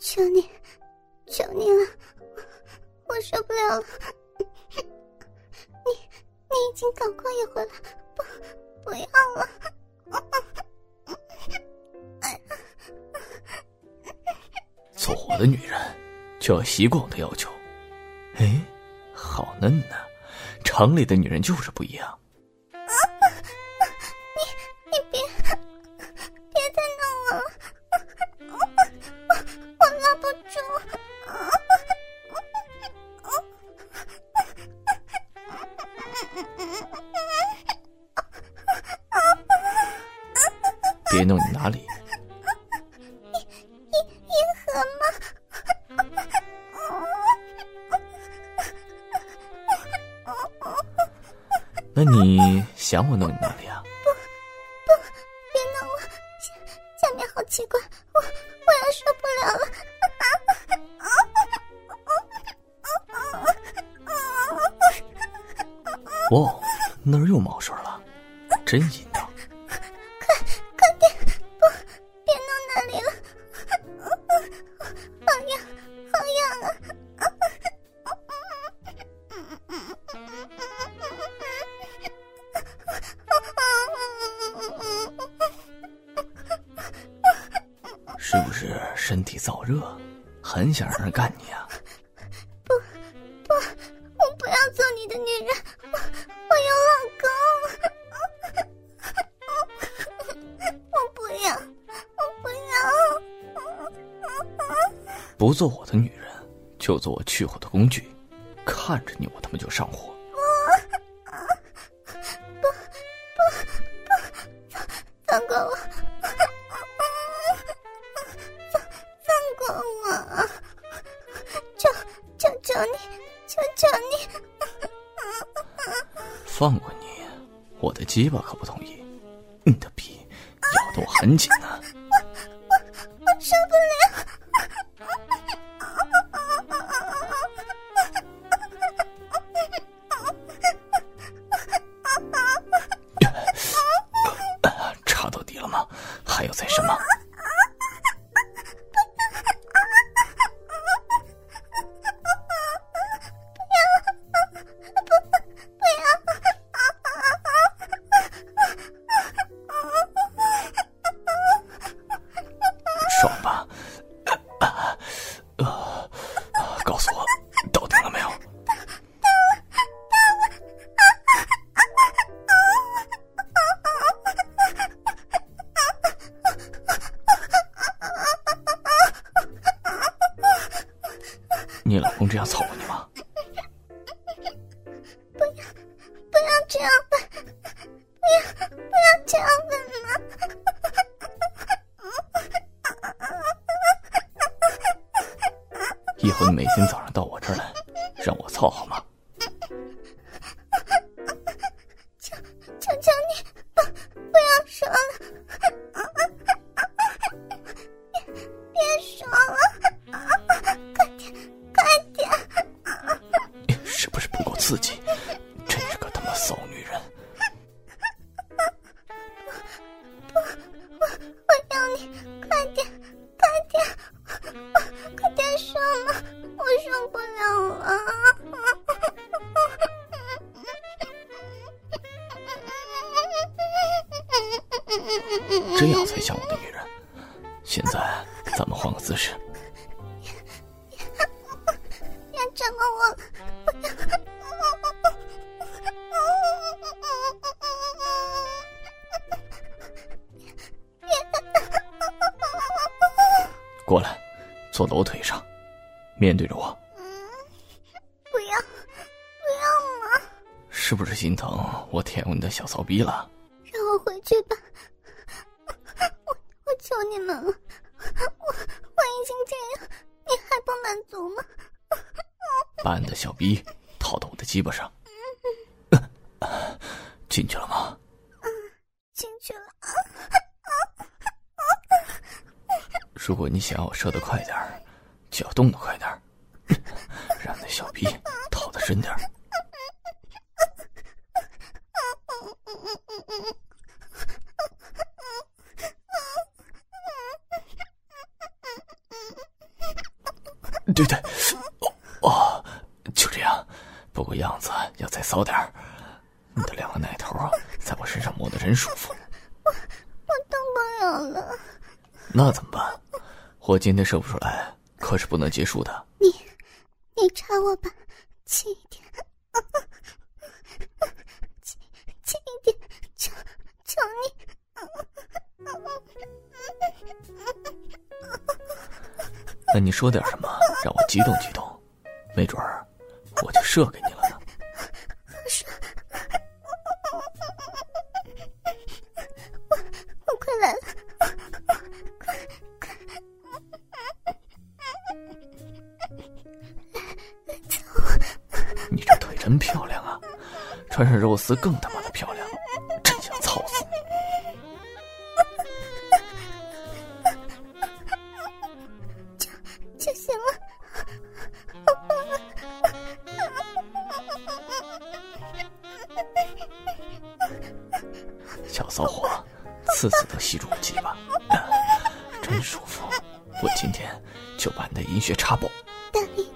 求你，求你了，我受不了了。你你已经搞过一回了，不不要了。做我的女人，就要习惯我的要求。哎，好嫩呐！城里的女人就是不一样。别弄你哪里？银银河吗？那你想我弄你哪里啊？不不，别弄我，下下面好奇怪，我我要受不了了。哦，那儿又冒水了，真淫。身体燥热，很想让人干你啊？不，不，我不要做你的女人，我我有老公，我不要，我不要。不做我的女人，就做我去火的工具，看着你，我他妈就上火。放过你，我的鸡巴可不同意。你的逼咬得我很紧呢。我我我受不了。你老公这样操过你吗？不要，不要这样吧，不要，不要这样吧以后你每天早上到我这儿来，让我操好吗？你快点，快点，快点说嘛，我受不了了！这样才像我的女人。现在咱们换个姿势。过来，坐到我腿上，面对着我。不要，不要嘛！是不是心疼我舔过你的小骚逼了？让我回去吧！我我求你们了，我我已经这样，你还不满足吗？把你的小逼套到我的鸡巴上。进去了吗？嗯，进去了。如果你想要我射得快点儿，就要动得快点儿，让那小逼套得深点儿。对对，哦，就这样。不过样子要再骚点儿。你的两个奶头啊，在我身上摸得真舒服。我我动不了了。那怎么办？我今天射不出来，可是不能结束的。你，你插我吧，轻一点，轻轻一点，求求你。那你说点什么，让我激动激动，没准儿我就射给你真漂亮啊，穿上肉丝更他妈的漂亮，真想操死你！就就行了。小骚货，次次都吸住我鸡巴，真舒服。我今天就把你的银穴插爆。大力